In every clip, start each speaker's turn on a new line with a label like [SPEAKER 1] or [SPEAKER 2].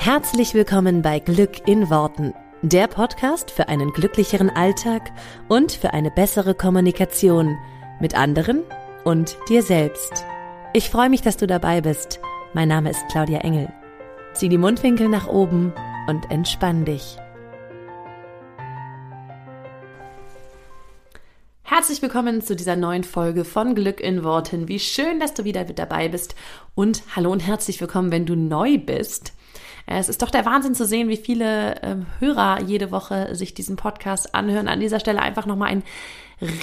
[SPEAKER 1] Herzlich willkommen bei Glück in Worten, der Podcast für einen glücklicheren Alltag und für eine bessere Kommunikation mit anderen und dir selbst. Ich freue mich, dass du dabei bist. Mein Name ist Claudia Engel. Zieh die Mundwinkel nach oben und entspann dich. Herzlich willkommen zu dieser neuen Folge von Glück in Worten. Wie schön, dass du wieder mit dabei bist und hallo und herzlich willkommen, wenn du neu bist. Es ist doch der Wahnsinn zu sehen, wie viele ähm, Hörer jede Woche sich diesen Podcast anhören. An dieser Stelle einfach nochmal ein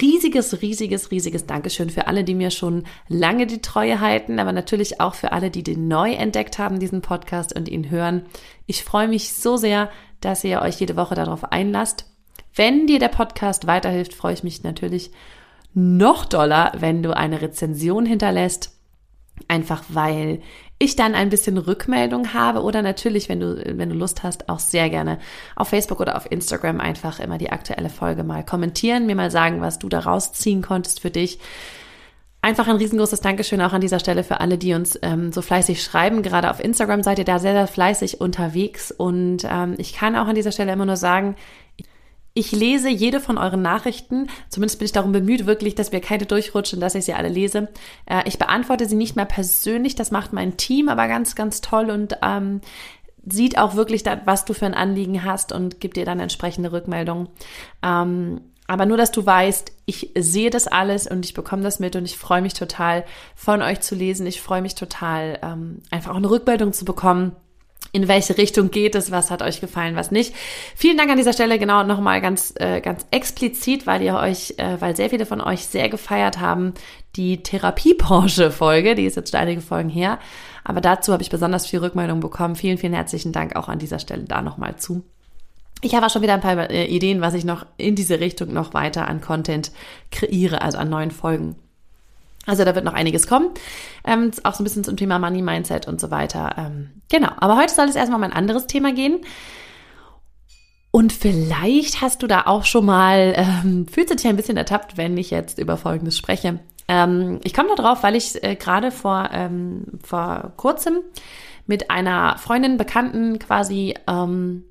[SPEAKER 1] riesiges, riesiges, riesiges Dankeschön für alle, die mir schon lange die Treue halten, aber natürlich auch für alle, die den neu entdeckt haben, diesen Podcast und ihn hören. Ich freue mich so sehr, dass ihr euch jede Woche darauf einlasst. Wenn dir der Podcast weiterhilft, freue ich mich natürlich noch doller, wenn du eine Rezension hinterlässt. Einfach weil ich dann ein bisschen Rückmeldung habe oder natürlich, wenn du, wenn du Lust hast, auch sehr gerne auf Facebook oder auf Instagram einfach immer die aktuelle Folge mal kommentieren, mir mal sagen, was du da rausziehen konntest für dich. Einfach ein riesengroßes Dankeschön auch an dieser Stelle für alle, die uns ähm, so fleißig schreiben. Gerade auf Instagram seid ihr da sehr, sehr fleißig unterwegs. Und ähm, ich kann auch an dieser Stelle immer nur sagen, ich lese jede von euren Nachrichten. Zumindest bin ich darum bemüht, wirklich, dass wir keine durchrutschen, dass ich sie alle lese. Äh, ich beantworte sie nicht mehr persönlich. Das macht mein Team aber ganz, ganz toll und ähm, sieht auch wirklich, da, was du für ein Anliegen hast und gibt dir dann entsprechende Rückmeldungen. Ähm, aber nur, dass du weißt, ich sehe das alles und ich bekomme das mit und ich freue mich total, von euch zu lesen. Ich freue mich total, ähm, einfach auch eine Rückmeldung zu bekommen in welche Richtung geht es, was hat euch gefallen, was nicht. Vielen Dank an dieser Stelle genau nochmal ganz, äh, ganz explizit, weil ihr euch, äh, weil sehr viele von euch sehr gefeiert haben, die Therapiebranche-Folge, die ist jetzt schon einige Folgen her, aber dazu habe ich besonders viel Rückmeldung bekommen. Vielen, vielen herzlichen Dank auch an dieser Stelle da nochmal zu. Ich habe auch schon wieder ein paar äh, Ideen, was ich noch in diese Richtung noch weiter an Content kreiere, also an neuen Folgen. Also da wird noch einiges kommen. Ähm, auch so ein bisschen zum Thema Money Mindset und so weiter. Ähm, genau. Aber heute soll es erstmal um ein anderes Thema gehen. Und vielleicht hast du da auch schon mal, ähm, fühlst du dich ein bisschen ertappt, wenn ich jetzt über Folgendes spreche. Ähm, ich komme da drauf, weil ich äh, gerade vor, ähm, vor kurzem mit einer Freundin, Bekannten quasi ähm,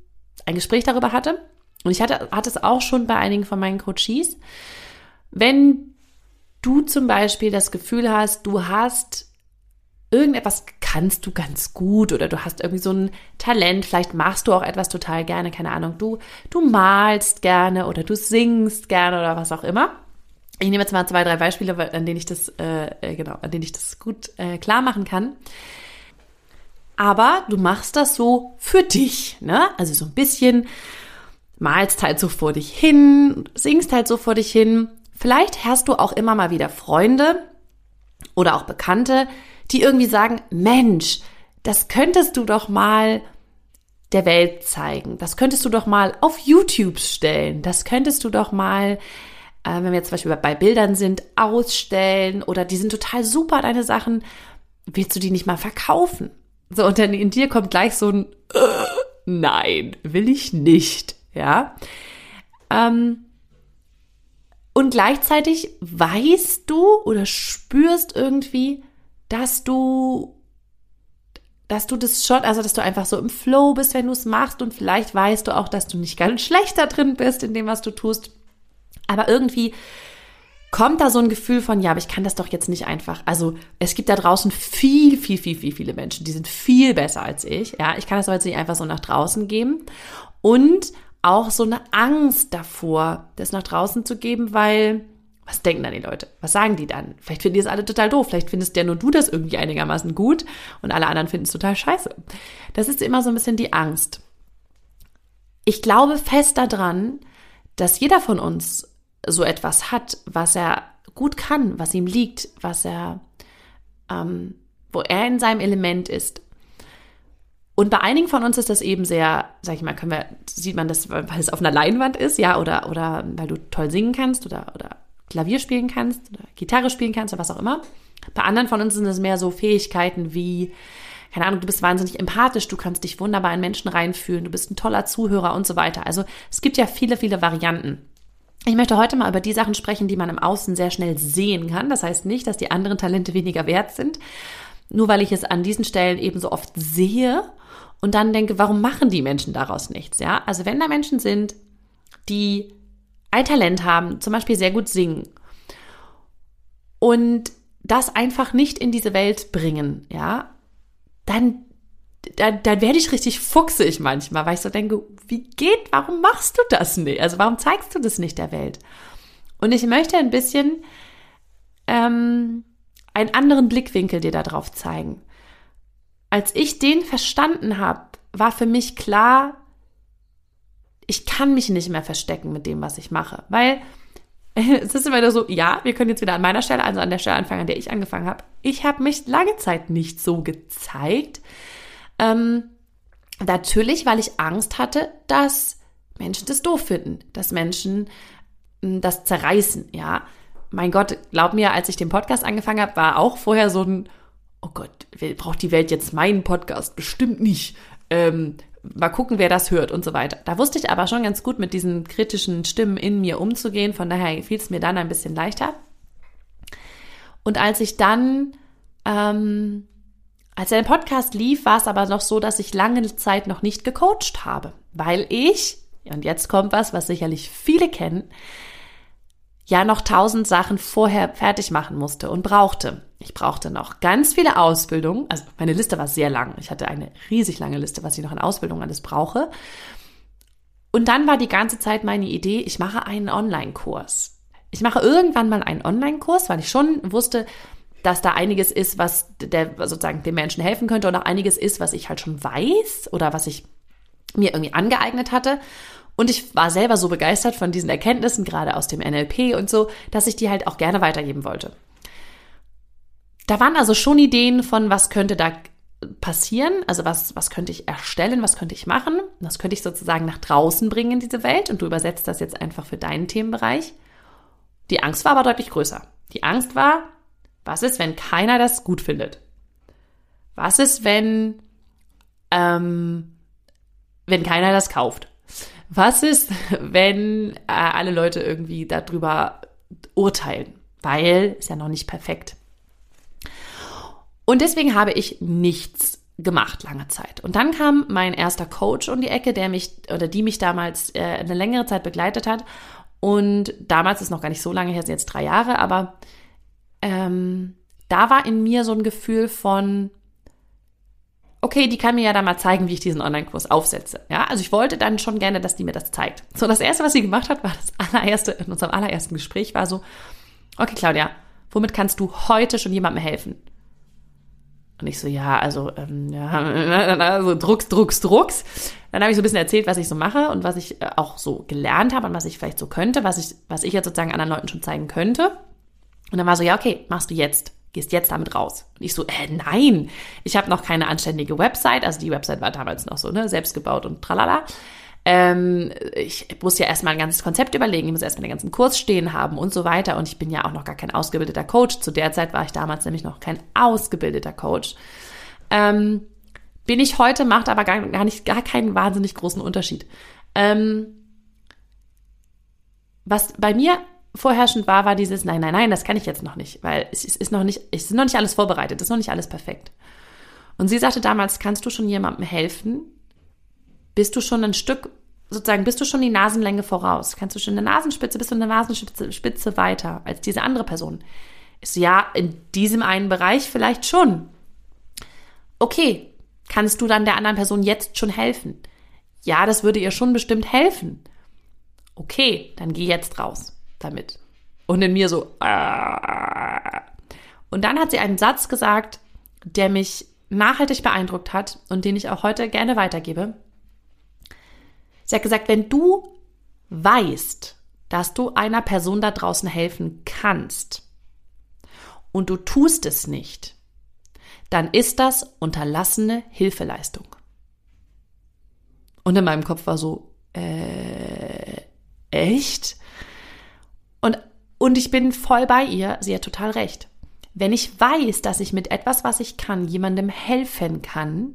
[SPEAKER 1] ein Gespräch darüber hatte. Und ich hatte, hatte es auch schon bei einigen von meinen Coaches. Wenn du zum Beispiel das Gefühl hast, du hast irgendetwas kannst du ganz gut oder du hast irgendwie so ein Talent, vielleicht machst du auch etwas total gerne, keine Ahnung, du, du malst gerne oder du singst gerne oder was auch immer. Ich nehme jetzt mal zwei, drei Beispiele, an denen ich das, äh, äh, genau, an denen ich das gut äh, klar machen kann. Aber du machst das so für dich, ne? Also so ein bisschen malst halt so vor dich hin, singst halt so vor dich hin Vielleicht hast du auch immer mal wieder Freunde oder auch Bekannte, die irgendwie sagen, Mensch, das könntest du doch mal der Welt zeigen. Das könntest du doch mal auf YouTube stellen. Das könntest du doch mal, äh, wenn wir jetzt zum Beispiel bei Bildern sind, ausstellen oder die sind total super, deine Sachen. Willst du die nicht mal verkaufen? So, und dann in dir kommt gleich so ein, äh, nein, will ich nicht, ja. Ähm, und gleichzeitig weißt du oder spürst irgendwie, dass du, dass du das schon, also dass du einfach so im Flow bist, wenn du es machst und vielleicht weißt du auch, dass du nicht ganz schlecht da drin bist in dem, was du tust. Aber irgendwie kommt da so ein Gefühl von, ja, aber ich kann das doch jetzt nicht einfach. Also es gibt da draußen viel, viel, viel, viel, viele Menschen, die sind viel besser als ich. Ja, ich kann das doch jetzt nicht einfach so nach draußen geben. Und auch so eine Angst davor, das nach draußen zu geben, weil was denken dann die Leute? Was sagen die dann? Vielleicht finden die es alle total doof. Vielleicht findest ja nur du das irgendwie einigermaßen gut und alle anderen finden es total scheiße. Das ist immer so ein bisschen die Angst. Ich glaube fest daran, dass jeder von uns so etwas hat, was er gut kann, was ihm liegt, was er, ähm, wo er in seinem Element ist. Und bei einigen von uns ist das eben sehr, sag ich mal, können wir, sieht man das, weil es auf einer Leinwand ist, ja, oder, oder weil du toll singen kannst oder, oder Klavier spielen kannst oder Gitarre spielen kannst oder was auch immer. Bei anderen von uns sind es mehr so Fähigkeiten wie, keine Ahnung, du bist wahnsinnig empathisch, du kannst dich wunderbar in Menschen reinfühlen, du bist ein toller Zuhörer und so weiter. Also es gibt ja viele, viele Varianten. Ich möchte heute mal über die Sachen sprechen, die man im Außen sehr schnell sehen kann. Das heißt nicht, dass die anderen Talente weniger wert sind. Nur weil ich es an diesen Stellen eben so oft sehe und dann denke, warum machen die Menschen daraus nichts? Ja, also wenn da Menschen sind, die ein Talent haben, zum Beispiel sehr gut singen und das einfach nicht in diese Welt bringen, ja, dann, dann, dann werde ich richtig fuchsig manchmal, weil ich so denke, wie geht, warum machst du das nicht? Also warum zeigst du das nicht der Welt? Und ich möchte ein bisschen ähm, einen anderen Blickwinkel dir darauf zeigen. Als ich den verstanden habe, war für mich klar, ich kann mich nicht mehr verstecken mit dem, was ich mache, weil es ist immer so, ja, wir können jetzt wieder an meiner Stelle, also an der Stelle anfangen, an der ich angefangen habe. Ich habe mich lange Zeit nicht so gezeigt. Ähm, natürlich, weil ich Angst hatte, dass Menschen das doof finden, dass Menschen hm, das zerreißen, ja mein Gott, glaub mir, als ich den Podcast angefangen habe, war auch vorher so ein, oh Gott, braucht die Welt jetzt meinen Podcast? Bestimmt nicht. Ähm, mal gucken, wer das hört und so weiter. Da wusste ich aber schon ganz gut mit diesen kritischen Stimmen in mir umzugehen. Von daher fiel es mir dann ein bisschen leichter. Und als ich dann, ähm, als der Podcast lief, war es aber noch so, dass ich lange Zeit noch nicht gecoacht habe, weil ich, und jetzt kommt was, was sicherlich viele kennen, ja noch tausend Sachen vorher fertig machen musste und brauchte. Ich brauchte noch ganz viele Ausbildungen. Also meine Liste war sehr lang. Ich hatte eine riesig lange Liste, was ich noch an Ausbildung alles brauche. Und dann war die ganze Zeit meine Idee, ich mache einen Online-Kurs. Ich mache irgendwann mal einen Online-Kurs, weil ich schon wusste, dass da einiges ist, was der sozusagen den Menschen helfen könnte und auch einiges ist, was ich halt schon weiß oder was ich mir irgendwie angeeignet hatte. Und ich war selber so begeistert von diesen Erkenntnissen, gerade aus dem NLP und so, dass ich die halt auch gerne weitergeben wollte. Da waren also schon Ideen von, was könnte da passieren, also was, was könnte ich erstellen, was könnte ich machen, was könnte ich sozusagen nach draußen bringen in diese Welt und du übersetzt das jetzt einfach für deinen Themenbereich. Die Angst war aber deutlich größer. Die Angst war, was ist, wenn keiner das gut findet? Was ist, wenn, ähm, wenn keiner das kauft? Was ist, wenn äh, alle Leute irgendwie darüber urteilen? Weil ist ja noch nicht perfekt. Und deswegen habe ich nichts gemacht lange Zeit. Und dann kam mein erster Coach um die Ecke, der mich oder die mich damals äh, eine längere Zeit begleitet hat. Und damals ist noch gar nicht so lange her, sind jetzt drei Jahre, aber ähm, da war in mir so ein Gefühl von, okay, die kann mir ja dann mal zeigen, wie ich diesen Online-Kurs aufsetze. Ja, also ich wollte dann schon gerne, dass die mir das zeigt. So, das erste, was sie gemacht hat, war das allererste, in unserem allerersten Gespräch war so, okay, Claudia, womit kannst du heute schon jemandem helfen? Und ich so, ja, also, ähm, ja, also Drucks, Drucks, Drucks. Dann habe ich so ein bisschen erzählt, was ich so mache und was ich äh, auch so gelernt habe und was ich vielleicht so könnte, was ich, was ich jetzt sozusagen anderen Leuten schon zeigen könnte. Und dann war so, ja, okay, machst du jetzt gehst jetzt damit raus. Und ich so, äh, nein, ich habe noch keine anständige Website. Also die Website war damals noch so, ne, selbst gebaut und tralala. Ähm, ich muss ja erstmal ein ganzes Konzept überlegen, ich muss erstmal den ganzen Kurs stehen haben und so weiter. Und ich bin ja auch noch gar kein ausgebildeter Coach. Zu der Zeit war ich damals nämlich noch kein ausgebildeter Coach. Ähm, bin ich heute, macht aber gar, gar nicht, gar keinen wahnsinnig großen Unterschied. Ähm, was bei mir vorherrschend war, war dieses, nein, nein, nein, das kann ich jetzt noch nicht, weil es ist noch nicht, es ist noch nicht alles vorbereitet, es ist noch nicht alles perfekt. Und sie sagte damals, kannst du schon jemandem helfen? Bist du schon ein Stück, sozusagen, bist du schon die Nasenlänge voraus? Kannst du schon eine Nasenspitze, bist du eine Nasenspitze Spitze weiter als diese andere Person? Ist ja, in diesem einen Bereich vielleicht schon. Okay, kannst du dann der anderen Person jetzt schon helfen? Ja, das würde ihr schon bestimmt helfen. Okay, dann geh jetzt raus damit. Und in mir so. Aah. Und dann hat sie einen Satz gesagt, der mich nachhaltig beeindruckt hat und den ich auch heute gerne weitergebe. Sie hat gesagt, wenn du weißt, dass du einer Person da draußen helfen kannst und du tust es nicht, dann ist das unterlassene Hilfeleistung. Und in meinem Kopf war so, äh, echt? Und, und ich bin voll bei ihr. Sie hat total recht. Wenn ich weiß, dass ich mit etwas, was ich kann, jemandem helfen kann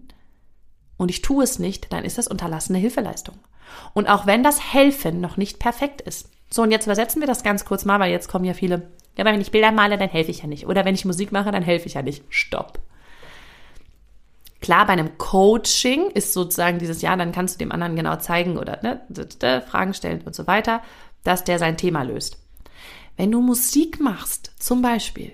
[SPEAKER 1] und ich tue es nicht, dann ist das unterlassene Hilfeleistung. Und auch wenn das Helfen noch nicht perfekt ist. So, und jetzt übersetzen wir das ganz kurz mal, weil jetzt kommen ja viele, ja, aber wenn ich Bilder male, dann helfe ich ja nicht. Oder wenn ich Musik mache, dann helfe ich ja nicht. Stopp. Klar, bei einem Coaching ist sozusagen dieses Jahr, dann kannst du dem anderen genau zeigen oder ne, Fragen stellen und so weiter, dass der sein Thema löst. Wenn du Musik machst, zum Beispiel,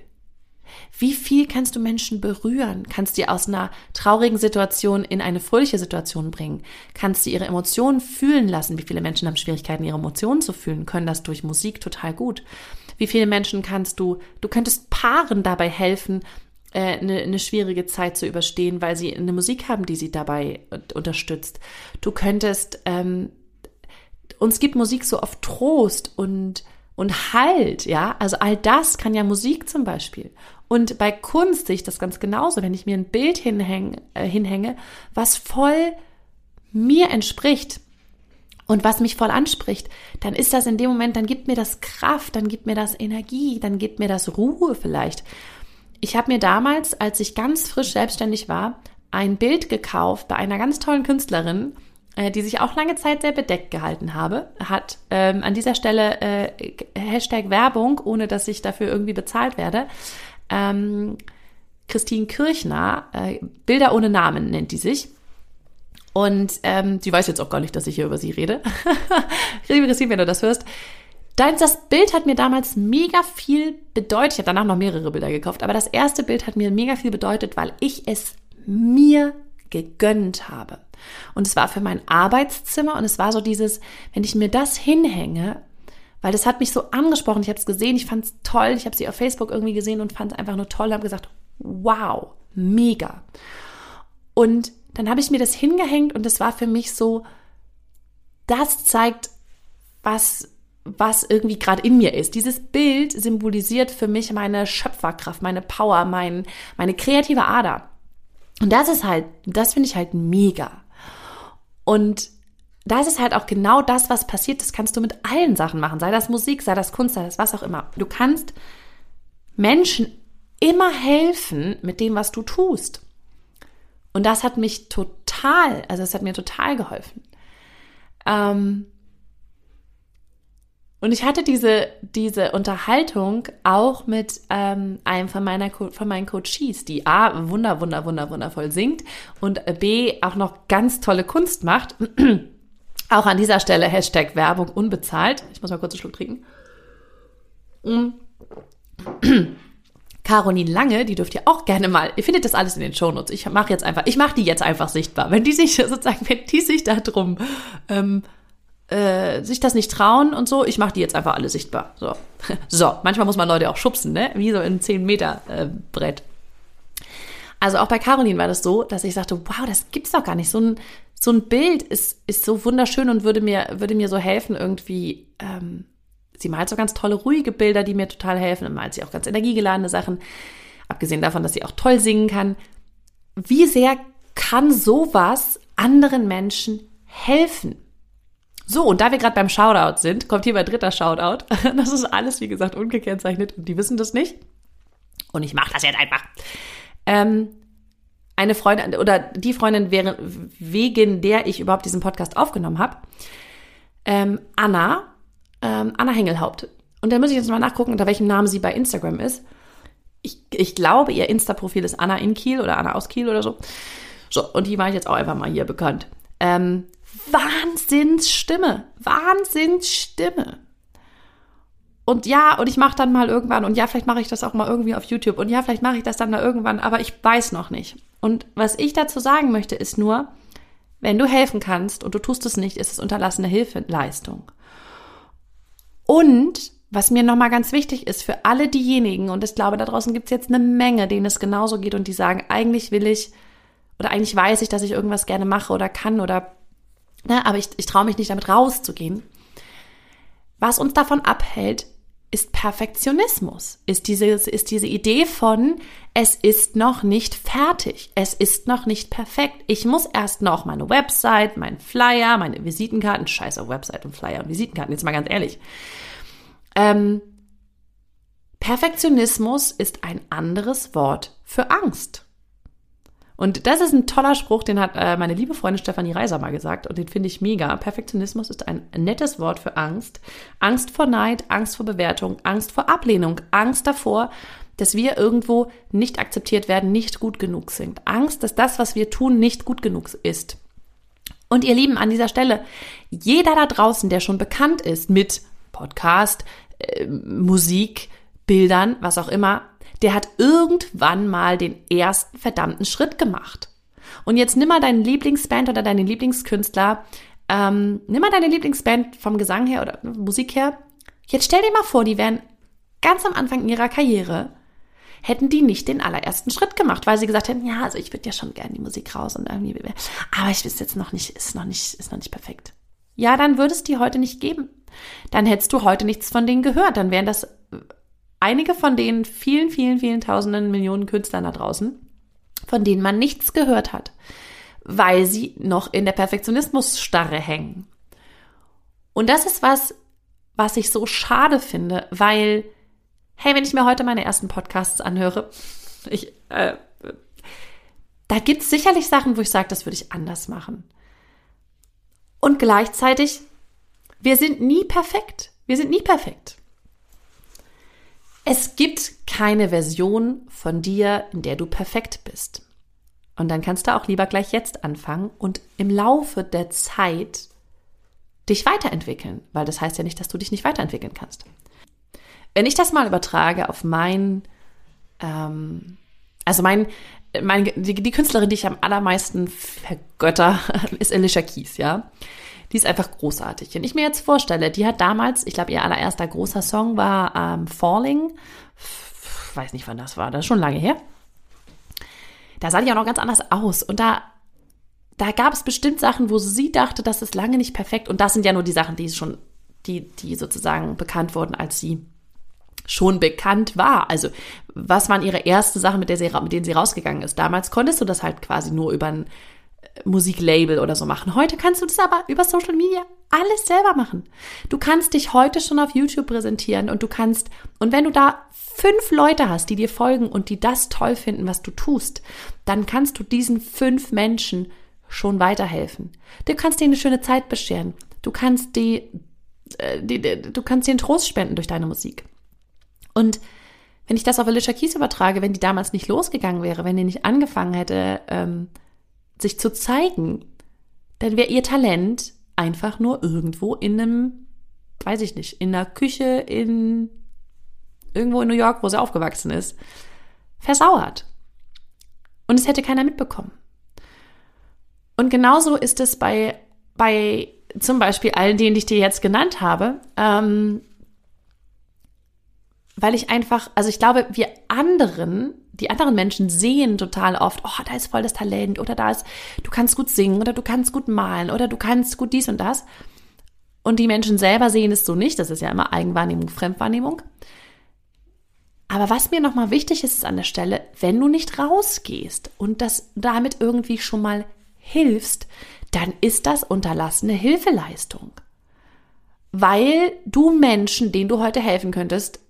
[SPEAKER 1] wie viel kannst du Menschen berühren? Kannst die aus einer traurigen Situation in eine fröhliche Situation bringen? Kannst du ihre Emotionen fühlen lassen? Wie viele Menschen haben Schwierigkeiten, ihre Emotionen zu fühlen? Können das durch Musik total gut? Wie viele Menschen kannst du, du könntest Paaren dabei helfen, äh, eine, eine schwierige Zeit zu überstehen, weil sie eine Musik haben, die sie dabei unterstützt. Du könntest, ähm, uns gibt Musik so oft Trost und und Halt, ja, also all das kann ja Musik zum Beispiel. Und bei Kunst sehe ich das ganz genauso, wenn ich mir ein Bild hinhänge, äh, hinhänge was voll mir entspricht und was mich voll anspricht, dann ist das in dem Moment, dann gibt mir das Kraft, dann gibt mir das Energie, dann gibt mir das Ruhe vielleicht. Ich habe mir damals, als ich ganz frisch selbstständig war, ein Bild gekauft bei einer ganz tollen Künstlerin, äh, die sich auch lange Zeit sehr bedeckt gehalten habe, hat ähm, an dieser Stelle äh, Hashtag Werbung, ohne dass ich dafür irgendwie bezahlt werde. Ähm, Christine Kirchner, äh, Bilder ohne Namen nennt die sich. Und ähm, sie weiß jetzt auch gar nicht, dass ich hier über sie rede. Liebe Christine, wenn du das hörst. Das Bild hat mir damals mega viel bedeutet. Ich habe danach noch mehrere Bilder gekauft, aber das erste Bild hat mir mega viel bedeutet, weil ich es mir gegönnt habe. Und es war für mein Arbeitszimmer und es war so dieses, wenn ich mir das hinhänge, weil das hat mich so angesprochen, ich habe es gesehen, ich fand es toll, ich habe sie auf Facebook irgendwie gesehen und fand es einfach nur toll, habe gesagt, wow, mega. Und dann habe ich mir das hingehängt und es war für mich so, das zeigt, was was irgendwie gerade in mir ist. Dieses Bild symbolisiert für mich meine Schöpferkraft, meine Power, mein, meine kreative Ader. Und das ist halt, das finde ich halt mega. Und das ist halt auch genau das, was passiert. Das kannst du mit allen Sachen machen. Sei das Musik, sei das Kunst, sei das was auch immer. Du kannst Menschen immer helfen mit dem, was du tust. Und das hat mich total, also es hat mir total geholfen. Ähm, und ich hatte diese, diese Unterhaltung auch mit ähm, einem von, meiner, von meinen Coaches, die A, wunder, wunder, wunder, wundervoll singt und B, auch noch ganz tolle Kunst macht. auch an dieser Stelle Hashtag Werbung unbezahlt. Ich muss mal kurz einen Schluck trinken. Mm. Caroline Lange, die dürft ihr auch gerne mal, ihr findet das alles in den Shownotes. Ich mache jetzt einfach, ich mache die jetzt einfach sichtbar. Wenn die sich sozusagen, wenn die sich da drum ähm, äh, sich das nicht trauen und so, ich mache die jetzt einfach alle sichtbar. So. so, manchmal muss man Leute auch schubsen, ne? Wie so ein 10 Meter äh, Brett. Also auch bei Caroline war das so, dass ich sagte, wow, das gibt's doch gar nicht. So ein, so ein Bild ist, ist so wunderschön und würde mir, würde mir so helfen, irgendwie, ähm, sie malt so ganz tolle, ruhige Bilder, die mir total helfen. Und malt sie auch ganz energiegeladene Sachen. Abgesehen davon, dass sie auch toll singen kann. Wie sehr kann sowas anderen Menschen helfen? So, und da wir gerade beim Shoutout sind, kommt hier mein dritter Shoutout. Das ist alles, wie gesagt, ungekennzeichnet und die wissen das nicht. Und ich mache das jetzt einfach. Ähm, eine Freundin oder die Freundin, wegen der ich überhaupt diesen Podcast aufgenommen habe, ähm, Anna, ähm, Anna Hengelhaupt. Und da muss ich jetzt mal nachgucken, unter welchem Namen sie bei Instagram ist. Ich, ich glaube, ihr Insta-Profil ist Anna in Kiel oder Anna aus Kiel oder so. So, und die war ich jetzt auch einfach mal hier bekannt. Ähm, Wahnsinnsstimme. Wahnsinnsstimme. Und ja, und ich mache dann mal irgendwann, und ja, vielleicht mache ich das auch mal irgendwie auf YouTube, und ja, vielleicht mache ich das dann mal irgendwann, aber ich weiß noch nicht. Und was ich dazu sagen möchte, ist nur, wenn du helfen kannst und du tust es nicht, ist es unterlassene Hilfeleistung. Und was mir nochmal ganz wichtig ist für alle diejenigen, und ich glaube, da draußen gibt es jetzt eine Menge, denen es genauso geht und die sagen, eigentlich will ich oder eigentlich weiß ich, dass ich irgendwas gerne mache oder kann oder Ne, aber ich, ich traue mich nicht damit rauszugehen. Was uns davon abhält, ist Perfektionismus, ist diese, ist diese Idee von, es ist noch nicht fertig, es ist noch nicht perfekt. Ich muss erst noch meine Website, meinen Flyer, meine Visitenkarten, scheiß auf Website und Flyer und Visitenkarten, jetzt mal ganz ehrlich. Ähm, Perfektionismus ist ein anderes Wort für Angst. Und das ist ein toller Spruch, den hat äh, meine liebe Freundin Stefanie Reiser mal gesagt und den finde ich mega. Perfektionismus ist ein nettes Wort für Angst. Angst vor Neid, Angst vor Bewertung, Angst vor Ablehnung, Angst davor, dass wir irgendwo nicht akzeptiert werden, nicht gut genug sind. Angst, dass das, was wir tun, nicht gut genug ist. Und ihr Lieben, an dieser Stelle, jeder da draußen, der schon bekannt ist mit Podcast, äh, Musik, Bildern, was auch immer, der hat irgendwann mal den ersten verdammten Schritt gemacht. Und jetzt nimm mal deinen Lieblingsband oder deinen Lieblingskünstler, ähm, nimm mal deine Lieblingsband vom Gesang her oder Musik her. Jetzt stell dir mal vor, die wären ganz am Anfang ihrer Karriere, hätten die nicht den allerersten Schritt gemacht, weil sie gesagt hätten, ja, also ich würde ja schon gerne die Musik raus und irgendwie, aber ich weiß jetzt noch nicht, ist noch nicht, ist noch nicht perfekt. Ja, dann würde es die heute nicht geben. Dann hättest du heute nichts von denen gehört. Dann wären das einige von den vielen, vielen, vielen tausenden Millionen Künstlern da draußen, von denen man nichts gehört hat, weil sie noch in der Perfektionismusstarre hängen. Und das ist was, was ich so schade finde, weil, hey, wenn ich mir heute meine ersten Podcasts anhöre, ich, äh, da gibt es sicherlich Sachen, wo ich sage, das würde ich anders machen. Und gleichzeitig, wir sind nie perfekt. Wir sind nie perfekt. Es gibt keine Version von dir, in der du perfekt bist. Und dann kannst du auch lieber gleich jetzt anfangen und im Laufe der Zeit dich weiterentwickeln, weil das heißt ja nicht, dass du dich nicht weiterentwickeln kannst. Wenn ich das mal übertrage auf mein, ähm, also mein, mein die, die Künstlerin, die ich am allermeisten vergötter, ist Alicia Keys, ja. Die ist einfach großartig. Wenn ich mir jetzt vorstelle, die hat damals, ich glaube, ihr allererster großer Song war ähm, Falling. Ich weiß nicht, wann das war, das ist schon lange her. Da sah die auch noch ganz anders aus. Und da, da gab es bestimmt Sachen, wo sie dachte, das ist lange nicht perfekt. Und das sind ja nur die Sachen, die schon, die, die sozusagen bekannt wurden, als sie schon bekannt war. Also, was waren ihre ersten Sachen, mit, der sie, mit denen sie rausgegangen ist? Damals konntest du das halt quasi nur über ein Musiklabel oder so machen. Heute kannst du das aber über Social Media alles selber machen. Du kannst dich heute schon auf YouTube präsentieren und du kannst, und wenn du da fünf Leute hast, die dir folgen und die das toll finden, was du tust, dann kannst du diesen fünf Menschen schon weiterhelfen. Du kannst denen eine schöne Zeit bescheren. Du kannst die, äh, die, die du kannst ihnen Trost spenden durch deine Musik. Und wenn ich das auf Alicia Keys übertrage, wenn die damals nicht losgegangen wäre, wenn die nicht angefangen hätte, ähm, sich zu zeigen, dann wäre ihr Talent einfach nur irgendwo in einem, weiß ich nicht, in einer Küche in irgendwo in New York, wo sie aufgewachsen ist, versauert. Und es hätte keiner mitbekommen. Und genauso ist es bei, bei zum Beispiel allen denen, die ich dir jetzt genannt habe, ähm, weil ich einfach, also ich glaube, wir anderen die anderen Menschen sehen total oft, oh, da ist voll das Talent oder da ist, du kannst gut singen oder du kannst gut malen oder du kannst gut dies und das. Und die Menschen selber sehen es so nicht. Das ist ja immer Eigenwahrnehmung, Fremdwahrnehmung. Aber was mir nochmal wichtig ist, ist an der Stelle, wenn du nicht rausgehst und das damit irgendwie schon mal hilfst, dann ist das unterlassene Hilfeleistung. Weil du Menschen, denen du heute helfen könntest,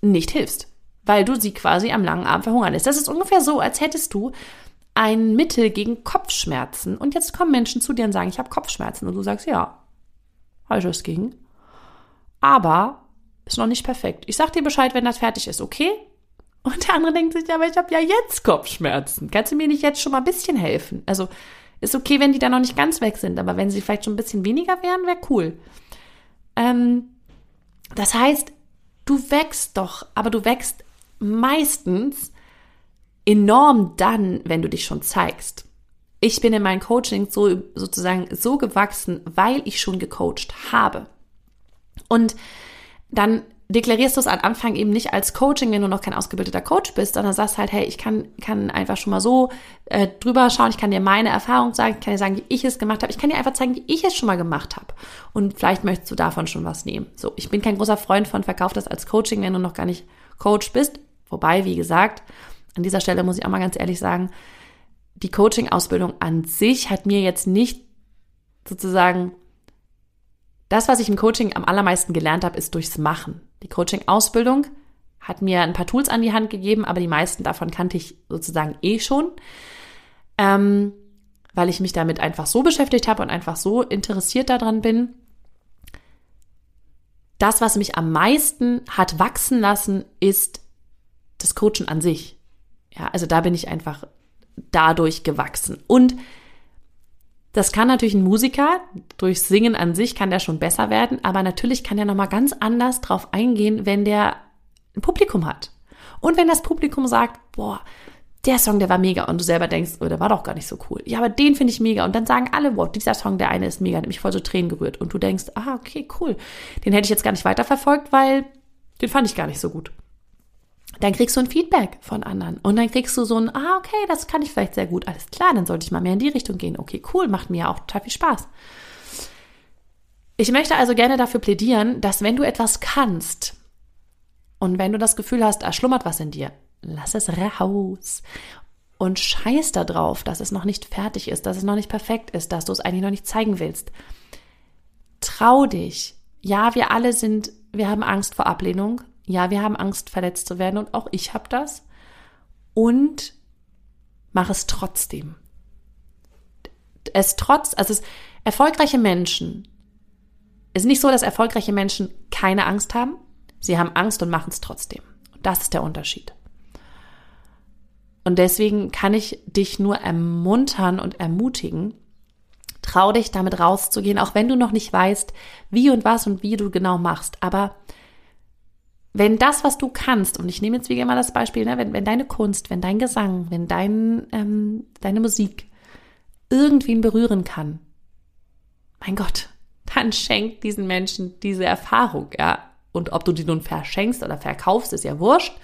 [SPEAKER 1] nicht hilfst weil du sie quasi am langen Arm verhungern lässt. Das ist ungefähr so, als hättest du ein Mittel gegen Kopfschmerzen und jetzt kommen Menschen zu dir und sagen, ich habe Kopfschmerzen und du sagst, ja, habe ich was gegen. Aber ist noch nicht perfekt. Ich sag dir Bescheid, wenn das fertig ist, okay? Und der andere denkt sich, aber ich habe ja jetzt Kopfschmerzen. Kannst du mir nicht jetzt schon mal ein bisschen helfen? Also ist okay, wenn die da noch nicht ganz weg sind, aber wenn sie vielleicht schon ein bisschen weniger wären, wäre cool. Ähm, das heißt, du wächst doch, aber du wächst meistens enorm dann, wenn du dich schon zeigst. Ich bin in meinen Coaching so, sozusagen so gewachsen, weil ich schon gecoacht habe. Und dann deklarierst du es am Anfang eben nicht als Coaching, wenn du noch kein ausgebildeter Coach bist, sondern sagst halt, hey, ich kann, kann einfach schon mal so äh, drüber schauen, ich kann dir meine Erfahrung sagen, ich kann dir sagen, wie ich es gemacht habe, ich kann dir einfach zeigen, wie ich es schon mal gemacht habe. Und vielleicht möchtest du davon schon was nehmen. So, ich bin kein großer Freund von, verkauf das als Coaching, wenn du noch gar nicht Coach bist. Wobei, wie gesagt, an dieser Stelle muss ich auch mal ganz ehrlich sagen, die Coaching-Ausbildung an sich hat mir jetzt nicht sozusagen das, was ich im Coaching am allermeisten gelernt habe, ist durchs Machen. Die Coaching-Ausbildung hat mir ein paar Tools an die Hand gegeben, aber die meisten davon kannte ich sozusagen eh schon, ähm, weil ich mich damit einfach so beschäftigt habe und einfach so interessiert daran bin. Das, was mich am meisten hat wachsen lassen, ist das Coachen an sich. Ja, also da bin ich einfach dadurch gewachsen. Und das kann natürlich ein Musiker, durch Singen an sich kann der schon besser werden, aber natürlich kann der nochmal ganz anders drauf eingehen, wenn der ein Publikum hat. Und wenn das Publikum sagt, boah, der Song, der war mega und du selber denkst, oh, der war doch gar nicht so cool. Ja, aber den finde ich mega. Und dann sagen alle, wow, dieser Song, der eine ist mega, hat mich voll so Tränen gerührt. Und du denkst, ah, okay, cool. Den hätte ich jetzt gar nicht weiterverfolgt, weil den fand ich gar nicht so gut. Dann kriegst du ein Feedback von anderen. Und dann kriegst du so ein, ah, okay, das kann ich vielleicht sehr gut. Alles klar, dann sollte ich mal mehr in die Richtung gehen. Okay, cool, macht mir auch total viel Spaß. Ich möchte also gerne dafür plädieren, dass wenn du etwas kannst und wenn du das Gefühl hast, da schlummert was in dir, lass es raus. Und scheiß da drauf, dass es noch nicht fertig ist, dass es noch nicht perfekt ist, dass du es eigentlich noch nicht zeigen willst. Trau dich. Ja, wir alle sind, wir haben Angst vor Ablehnung. Ja, wir haben Angst, verletzt zu werden und auch ich habe das. Und mach es trotzdem. Es trotz, also es, erfolgreiche Menschen, es ist nicht so, dass erfolgreiche Menschen keine Angst haben. Sie haben Angst und machen es trotzdem. Das ist der Unterschied. Und deswegen kann ich dich nur ermuntern und ermutigen, trau dich damit rauszugehen, auch wenn du noch nicht weißt, wie und was und wie du genau machst. Aber wenn das, was du kannst, und ich nehme jetzt wie immer das Beispiel, ne, wenn, wenn deine Kunst, wenn dein Gesang, wenn dein, ähm, deine Musik irgendwen berühren kann, mein Gott, dann schenk diesen Menschen diese Erfahrung, ja. Und ob du die nun verschenkst oder verkaufst, ist ja wurscht.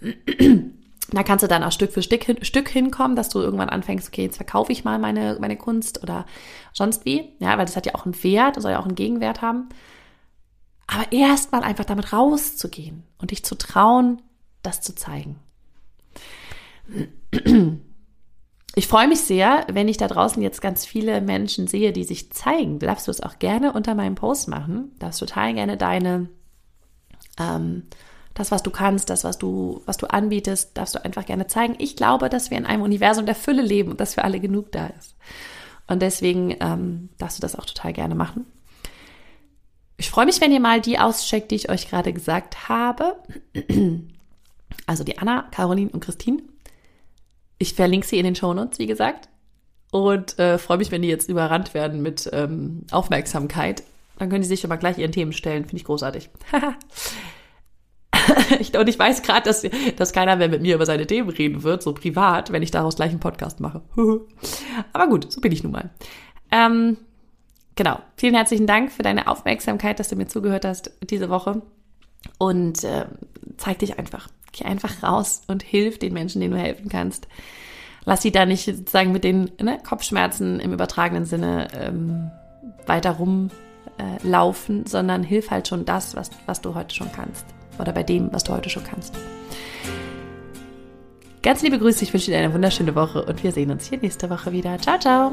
[SPEAKER 1] Da kannst du dann auch Stück für Stück, hin, Stück hinkommen, dass du irgendwann anfängst, okay, jetzt verkaufe ich mal meine, meine Kunst oder sonst wie. Ja, weil das hat ja auch einen Wert, soll ja auch einen Gegenwert haben. Aber erstmal einfach damit rauszugehen und dich zu trauen, das zu zeigen. Ich freue mich sehr, wenn ich da draußen jetzt ganz viele Menschen sehe, die sich zeigen. Darfst du es auch gerne unter meinem Post machen. Darfst total gerne deine, ähm, das, was du kannst, das, was du, was du anbietest, darfst du einfach gerne zeigen. Ich glaube, dass wir in einem Universum der Fülle leben und dass für alle genug da ist. Und deswegen ähm, darfst du das auch total gerne machen. Ich freue mich, wenn ihr mal die auscheckt, die ich euch gerade gesagt habe. Also die Anna, Caroline und Christine. Ich verlinke sie in den Shownotes, wie gesagt. Und äh, freue mich, wenn die jetzt überrannt werden mit ähm, Aufmerksamkeit. Dann können die sich aber gleich ihren Themen stellen. Finde ich großartig. und ich weiß gerade, dass, dass keiner mehr mit mir über seine Themen reden wird, so privat, wenn ich daraus gleich einen Podcast mache. aber gut, so bin ich nun mal. Ähm, genau, vielen herzlichen Dank für deine Aufmerksamkeit, dass du mir zugehört hast diese Woche. Und äh, zeig dich einfach. Geh einfach raus und hilf den Menschen, denen du helfen kannst. Lass sie da nicht sozusagen mit den ne, Kopfschmerzen im übertragenen Sinne ähm, weiter rumlaufen, äh, sondern hilf halt schon das, was, was du heute schon kannst. Oder bei dem, was du heute schon kannst. Ganz liebe Grüße, ich wünsche dir eine wunderschöne Woche und wir sehen uns hier nächste Woche wieder. Ciao, ciao!